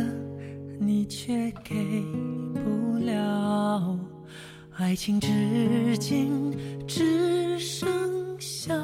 的你却给不了，爱情至今只剩下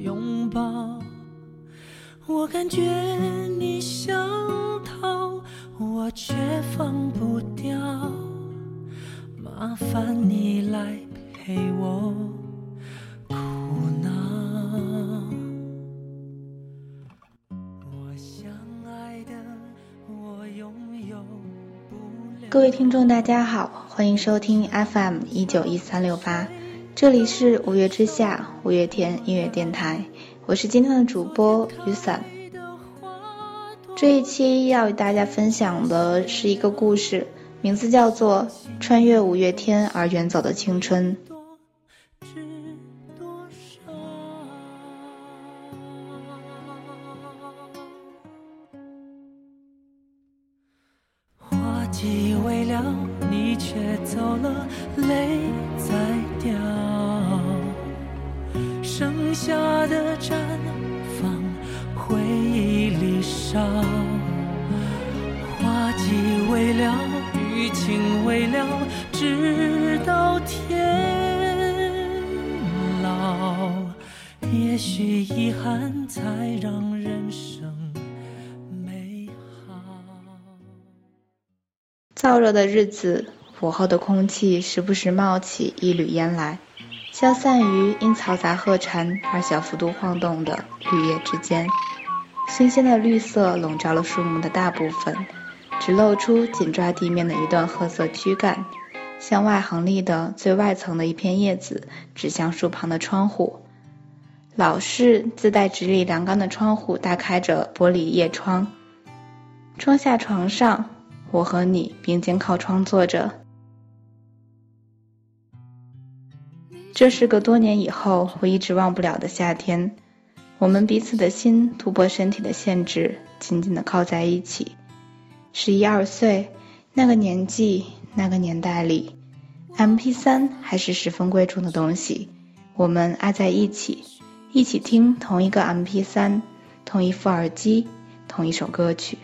拥抱。我感觉你想逃，我却放不掉。麻烦你来陪我各位听众，大家好，欢迎收听 FM 一九一三六八，这里是五月之下五月天音乐电台，我是今天的主播雨伞。这一期要与大家分享的是一个故事，名字叫做《穿越五月天而远走的青春》。剩下的绽放，回忆里烧。花季未了，雨情未了，直到天老。也许遗憾才让人生美好。燥热的日子，午后的空气时不时冒起一缕烟来，消散于因嘈杂鹤蝉而小幅度晃动的绿叶之间。新鲜的绿色笼罩了树木的大部分，只露出紧抓地面的一段褐色躯干。向外横立的最外层的一片叶子指向树旁的窗户。老式自带直立栏杆的窗户大开着玻璃叶窗，窗下床上，我和你并肩靠窗坐着。这是个多年以后我一直忘不了的夏天，我们彼此的心突破身体的限制，紧紧的靠在一起。十一二岁，那个年纪，那个年代里，MP 三还是十分贵重的东西，我们挨在一起。一起听同一个 MP 三，同一副耳机，同一首歌曲。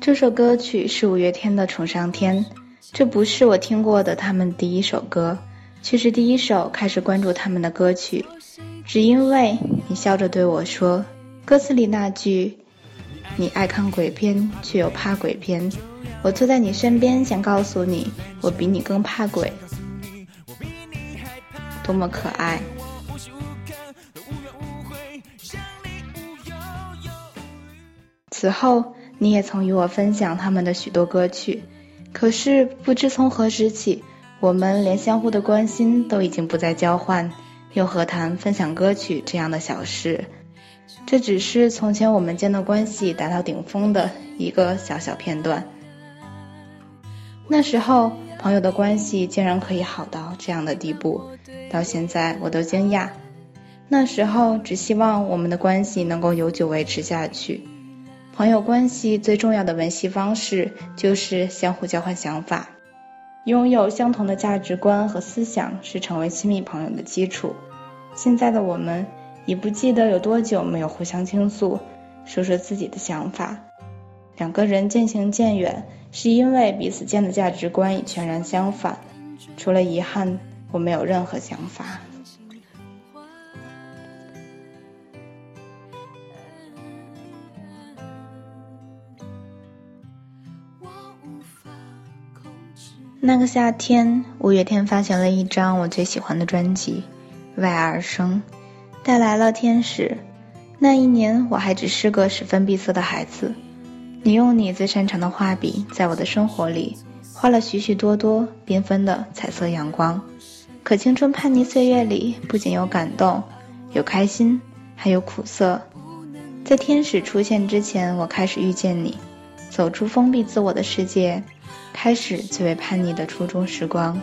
这首歌曲是五月天的《宠上天》，这不是我听过的他们第一首歌，却是第一首开始关注他们的歌曲。只因为你笑着对我说，歌词里那句“你爱看鬼片，却又怕鬼片”，我坐在你身边，想告诉你，我比你更怕鬼。多么可爱！此后，你也曾与我分享他们的许多歌曲，可是不知从何时起，我们连相互的关心都已经不再交换，又何谈分享歌曲这样的小事？这只是从前我们间的关系达到顶峰的一个小小片段。那时候，朋友的关系竟然可以好到这样的地步。到现在我都惊讶，那时候只希望我们的关系能够永久维持下去。朋友关系最重要的维系方式就是相互交换想法，拥有相同的价值观和思想是成为亲密朋友的基础。现在的我们已不记得有多久没有互相倾诉，说说自己的想法。两个人渐行渐远，是因为彼此间的价值观已全然相反。除了遗憾。我没有任何想法。那个夏天，五月天发行了一张我最喜欢的专辑《为爱而生》，带来了天使。那一年，我还只是个十分闭塞的孩子。你用你最擅长的画笔，在我的生活里画了许许多多缤纷的彩色阳光。可青春叛逆岁月里，不仅有感动，有开心，还有苦涩。在天使出现之前，我开始遇见你，走出封闭自我的世界，开始最为叛逆的初中时光。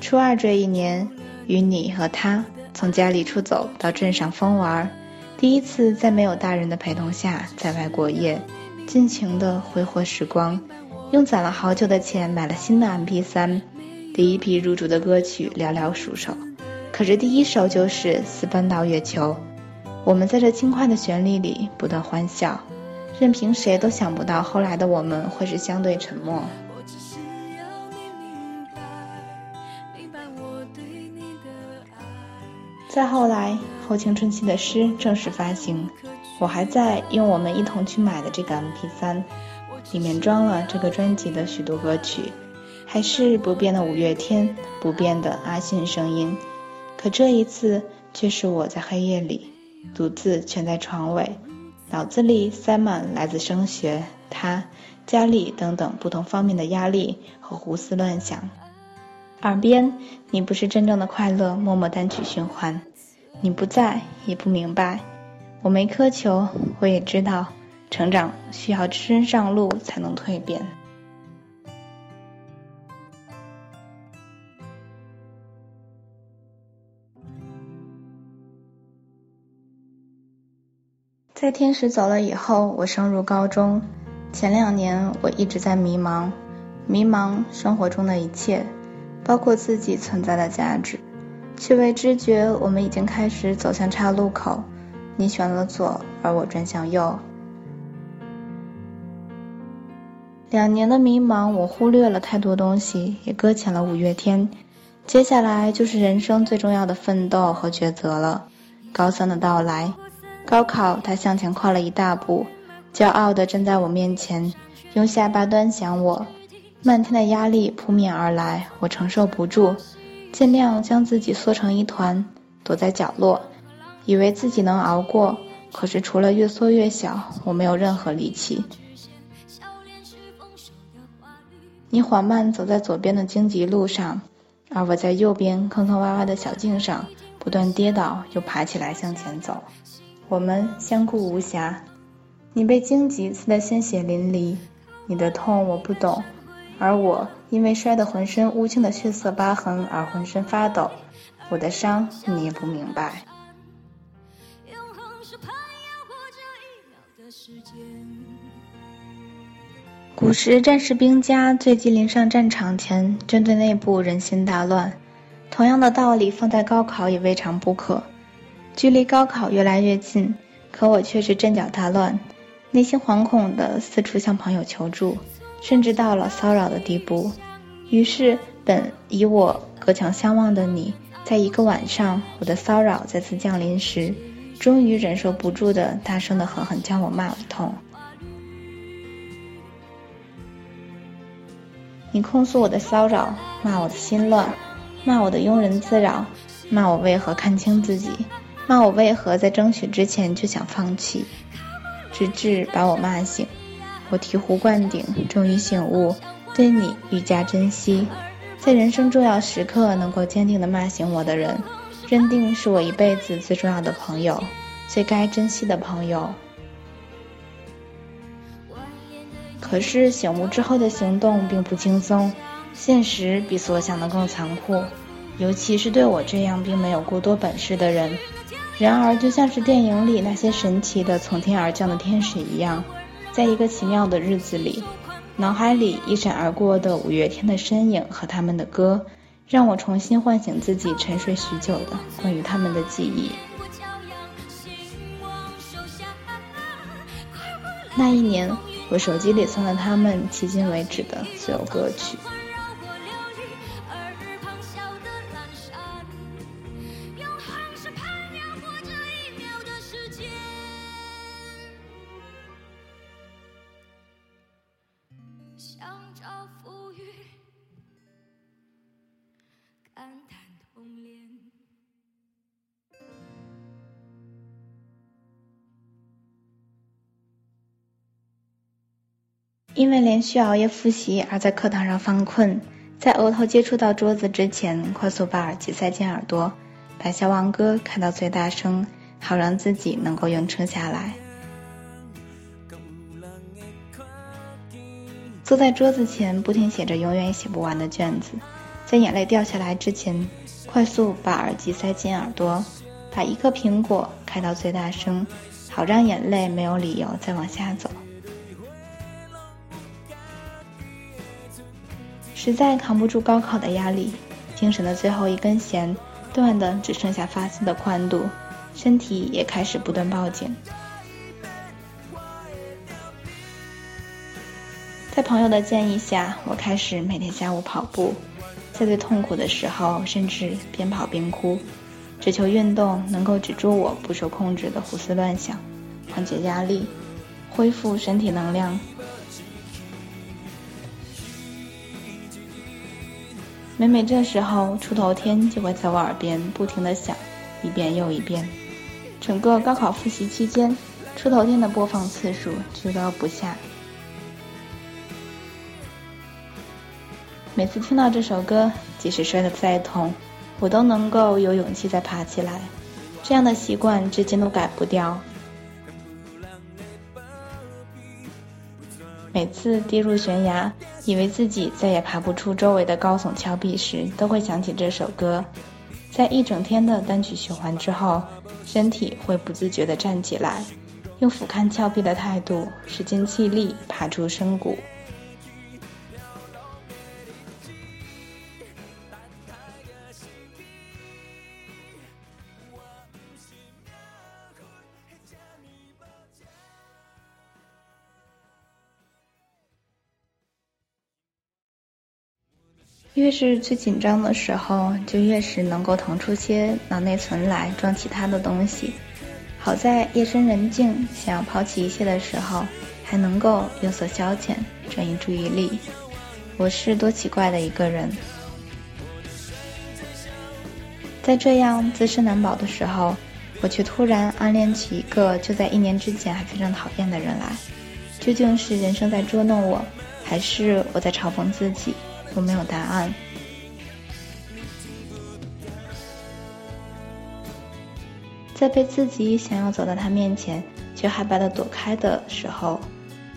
初二这一年，与你和他从家里出走到镇上疯玩，第一次在没有大人的陪同下在外过夜，尽情的挥霍时光。用攒了好久的钱买了新的 MP 三，第一批入主的歌曲寥寥数首，可是第一首就是《私奔到月球》。我们在这轻快的旋律里不断欢笑，任凭谁都想不到后来的我们会是相对沉默。再后来，后青春期的诗正式发行，我还在用我们一同去买的这个 MP3，里面装了这个专辑的许多歌曲，还是不变的五月天，不变的阿信声音，可这一次却是我在黑夜里。独自蜷在床尾，脑子里塞满来自升学、他、家里等等不同方面的压力和胡思乱想。耳边，你不是真正的快乐，默默单曲循环。你不在，也不明白。我没苛求，我也知道，成长需要只身上路才能蜕变。在天使走了以后，我升入高中。前两年我一直在迷茫，迷茫生活中的一切，包括自己存在的价值，却未知觉我们已经开始走向岔路口。你选了左，而我转向右。两年的迷茫，我忽略了太多东西，也搁浅了五月天。接下来就是人生最重要的奋斗和抉择了，高三的到来。高考，他向前跨了一大步，骄傲地站在我面前，用下巴端详我。漫天的压力扑面而来，我承受不住，尽量将自己缩成一团，躲在角落，以为自己能熬过。可是除了越缩越小，我没有任何力气。你缓慢走在左边的荆棘路上，而我在右边坑坑洼洼的小径上，不断跌倒又爬起来向前走。我们相顾无暇，你被荆棘刺得鲜血淋漓，你的痛我不懂，而我因为摔得浑身乌青的血色疤痕而浑身发抖，我的伤你也不明白。古时战士兵家最忌临上战场前，军队内部人心大乱，同样的道理放在高考也未尝不可。距离高考越来越近，可我却是阵脚大乱，内心惶恐的四处向朋友求助，甚至到了骚扰的地步。于是，本以我隔墙相望的你，在一个晚上，我的骚扰再次降临时，终于忍受不住的大声的狠狠将我骂了一通。你控诉我的骚扰，骂我的心乱，骂我的庸人自扰，骂我为何看清自己。骂我为何在争取之前就想放弃，直至把我骂醒，我醍醐灌顶，终于醒悟，对你愈加珍惜。在人生重要时刻能够坚定的骂醒我的人，认定是我一辈子最重要的朋友，最该珍惜的朋友。可是醒悟之后的行动并不轻松，现实比所想的更残酷，尤其是对我这样并没有过多本事的人。然而，就像是电影里那些神奇的从天而降的天使一样，在一个奇妙的日子里，脑海里一闪而过的五月天的身影和他们的歌，让我重新唤醒自己沉睡许久的关于他们的记忆。那一年，我手机里存了他们迄今为止的所有歌曲。因为连续熬夜复习而在课堂上犯困，在额头接触到桌子之前，快速把耳机塞进耳朵，把《消亡歌》开到最大声，好让自己能够硬撑下来。坐在桌子前，不停写着永远也写不完的卷子，在眼泪掉下来之前，快速把耳机塞进耳朵，把一颗苹果开到最大声，好让眼泪没有理由再往下走。实在扛不住高考的压力，精神的最后一根弦断的只剩下发丝的宽度，身体也开始不断报警。在朋友的建议下，我开始每天下午跑步，在最痛苦的时候，甚至边跑边哭，只求运动能够止住我不受控制的胡思乱想，缓解压力，恢复身体能量。每每这时候，出头天就会在我耳边不停的响，一遍又一遍。整个高考复习期间，出头天的播放次数居高不下。每次听到这首歌，即使摔得再痛，我都能够有勇气再爬起来。这样的习惯至今都改不掉。每次跌入悬崖，以为自己再也爬不出周围的高耸峭壁时，都会想起这首歌。在一整天的单曲循环之后，身体会不自觉地站起来，用俯瞰峭壁的态度，使尽气力爬出深谷。越是最紧张的时候，就越是能够腾出些脑内存来装其他的东西。好在夜深人静，想要抛弃一切的时候，还能够有所消遣，转移注意力。我是多奇怪的一个人，在这样自身难保的时候，我却突然暗恋起一个就在一年之前还非常讨厌的人来。究竟是人生在捉弄我，还是我在嘲讽自己？我没有答案。在被自己想要走到他面前，却害怕的躲开的时候，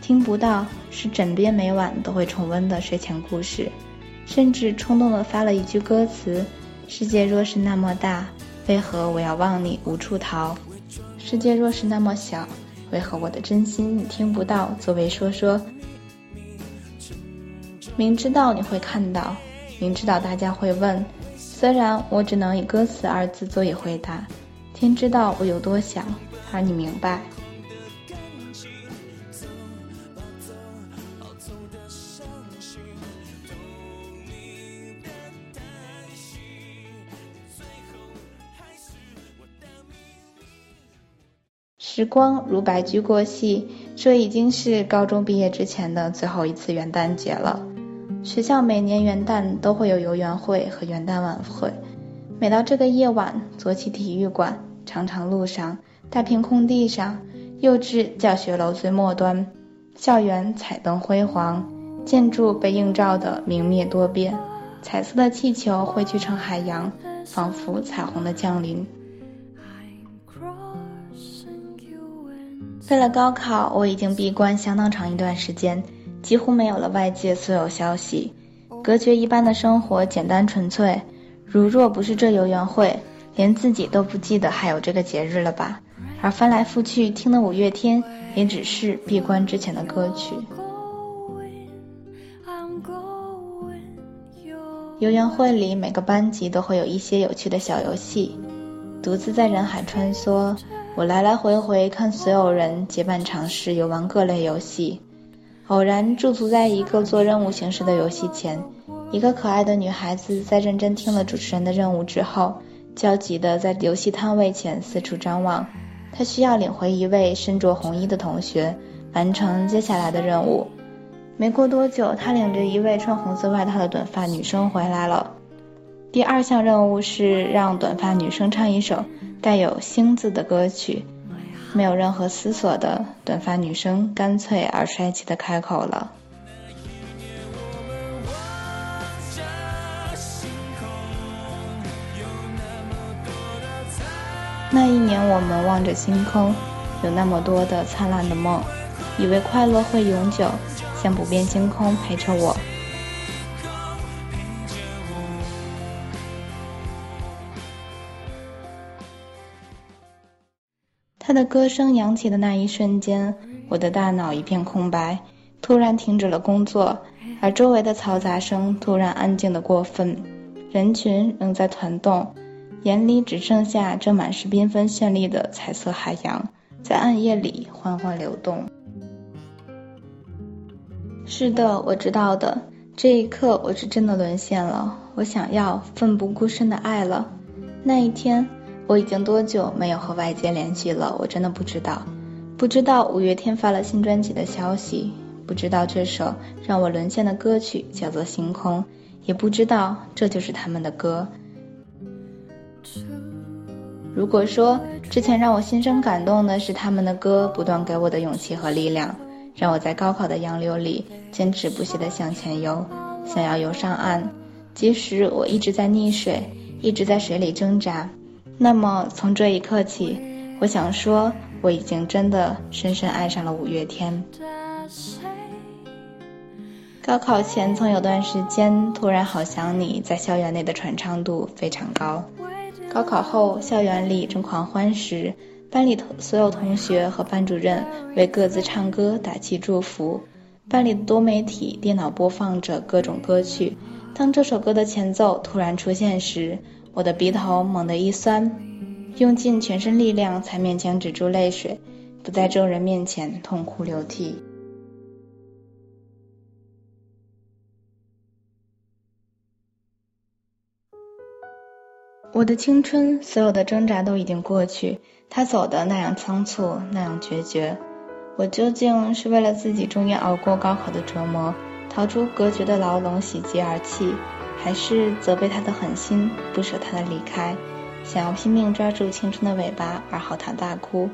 听不到是枕边每晚都会重温的睡前故事，甚至冲动的发了一句歌词：“世界若是那么大，为何我要望你无处逃？世界若是那么小，为何我的真心你听不到？”作为说说。明知道你会看到，明知道大家会问，虽然我只能以歌词二字作以回答。天知道我有多想，而你明白。时光如白驹过隙，这已经是高中毕业之前的最后一次元旦节了。学校每年元旦都会有游园会和元旦晚会，每到这个夜晚，左起体育馆长长路上，大片空地上，幼稚教学楼最末端，校园彩灯辉煌，建筑被映照的明灭多变，彩色的气球汇聚成海洋，仿佛彩虹的降临。为了高考，我已经闭关相当长一段时间。几乎没有了外界所有消息，隔绝一般的生活，简单纯粹。如若不是这游园会，连自己都不记得还有这个节日了吧？而翻来覆去听的五月天，也只是闭关之前的歌曲。游园会里每个班级都会有一些有趣的小游戏，独自在人海穿梭，我来来回回看所有人结伴尝试游玩各类游戏。偶然驻足在一个做任务形式的游戏前，一个可爱的女孩子在认真听了主持人的任务之后，焦急地在游戏摊位前四处张望。她需要领回一位身着红衣的同学，完成接下来的任务。没过多久，她领着一位穿红色外套的短发女生回来了。第二项任务是让短发女生唱一首带有“星”字的歌曲。没有任何思索的短发女生干脆而帅气的开口了。那一年，我们望着星空，有那么多的灿烂的梦，以为快乐会永久，像不变星空陪着我。他的歌声扬起的那一瞬间，我的大脑一片空白，突然停止了工作，而周围的嘈杂声突然安静的过分，人群仍在团动，眼里只剩下这满是缤纷绚丽的彩色海洋，在暗夜里缓缓流动。是的，我知道的。这一刻，我是真的沦陷了。我想要奋不顾身的爱了。那一天，我已经多久没有和外界联系了？我真的不知道。不知道五月天发了新专辑的消息，不知道这首让我沦陷的歌曲叫做《星空》，也不知道这就是他们的歌。如果说之前让我心生感动的是他们的歌不断给我的勇气和力量，让我在高考的洋流里坚持不懈地向前游，想要游上岸，即使我一直在溺水，一直在水里挣扎，那么从这一刻起，我想说我已经真的深深爱上了五月天。高考前曾有段时间突然好想你，在校园内的传唱度非常高。高考后，校园里正狂欢时，班里所有同学和班主任为各自唱歌打气祝福。班里的多媒体电脑播放着各种歌曲。当这首歌的前奏突然出现时，我的鼻头猛地一酸，用尽全身力量才勉强止住泪水，不在众人面前痛哭流涕。我的青春，所有的挣扎都已经过去。他走的那样仓促，那样决绝。我究竟是为了自己终于熬过高考的折磨，逃出隔绝的牢笼喜极而泣，还是责备他的狠心，不舍他的离开，想要拼命抓住青春的尾巴而嚎啕大哭？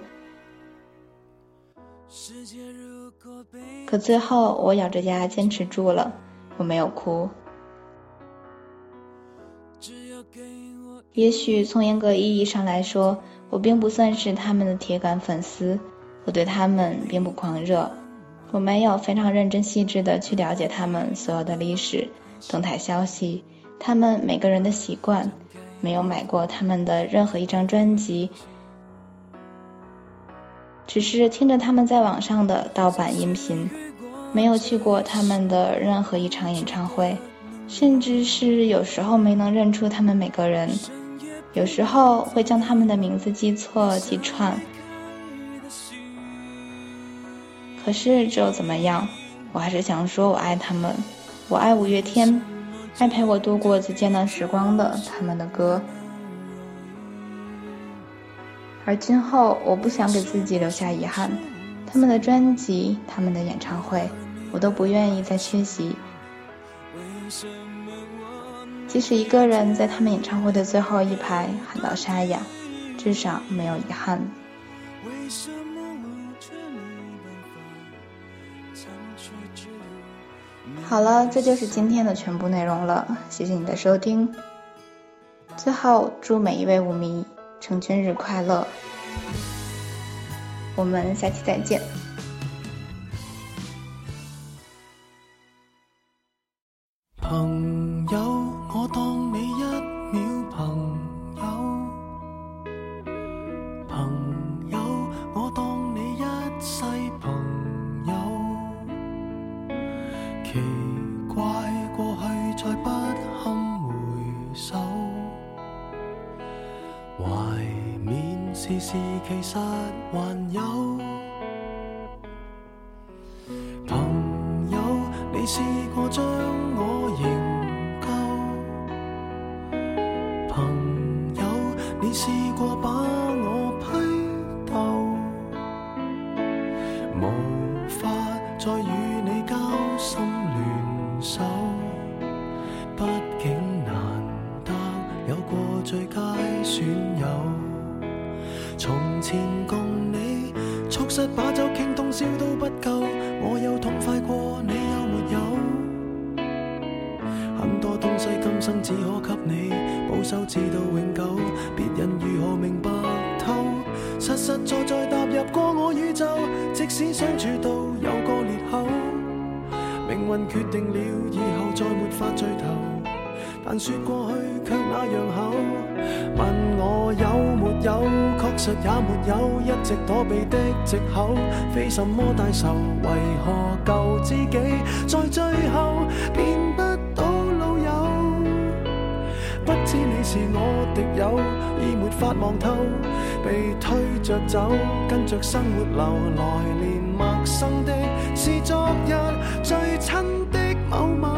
可最后，我咬着牙坚持住了，我没有哭。也许从严格意义上来说，我并不算是他们的铁杆粉丝，我对他们并不狂热，我没有非常认真细致的去了解他们所有的历史、动态消息，他们每个人的习惯，没有买过他们的任何一张专辑，只是听着他们在网上的盗版音频，没有去过他们的任何一场演唱会。甚至是有时候没能认出他们每个人，有时候会将他们的名字记错记串。可是这又怎么样？我还是想说，我爱他们，我爱五月天，爱陪我度过最艰难时光的他们的歌。而今后，我不想给自己留下遗憾，他们的专辑、他们的演唱会，我都不愿意再缺席。即使一个人在他们演唱会的最后一排喊到沙哑，至少没有遗憾。好了，这就是今天的全部内容了，谢谢你的收听。最后，祝每一位舞迷成全日快乐，我们下期再见。试过将实实在在踏入过我宇宙，即使相处到有个裂口，命运决定了以后再没法聚头。但说过去却那样厚，问我有没有，确实也没有，一直躲避的借口，非什么大仇，为何旧知己在最后变不到老友？不知你是我敌友，已没法望透，被推着走，跟着生活流，来年陌生的，是昨日最亲的某某。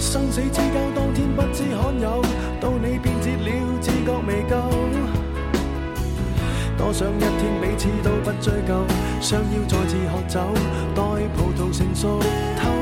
生死之交，当天不知罕有，到你变节了，自觉未够。多想一天彼此都不追究，相邀再次喝酒，待葡萄成熟透。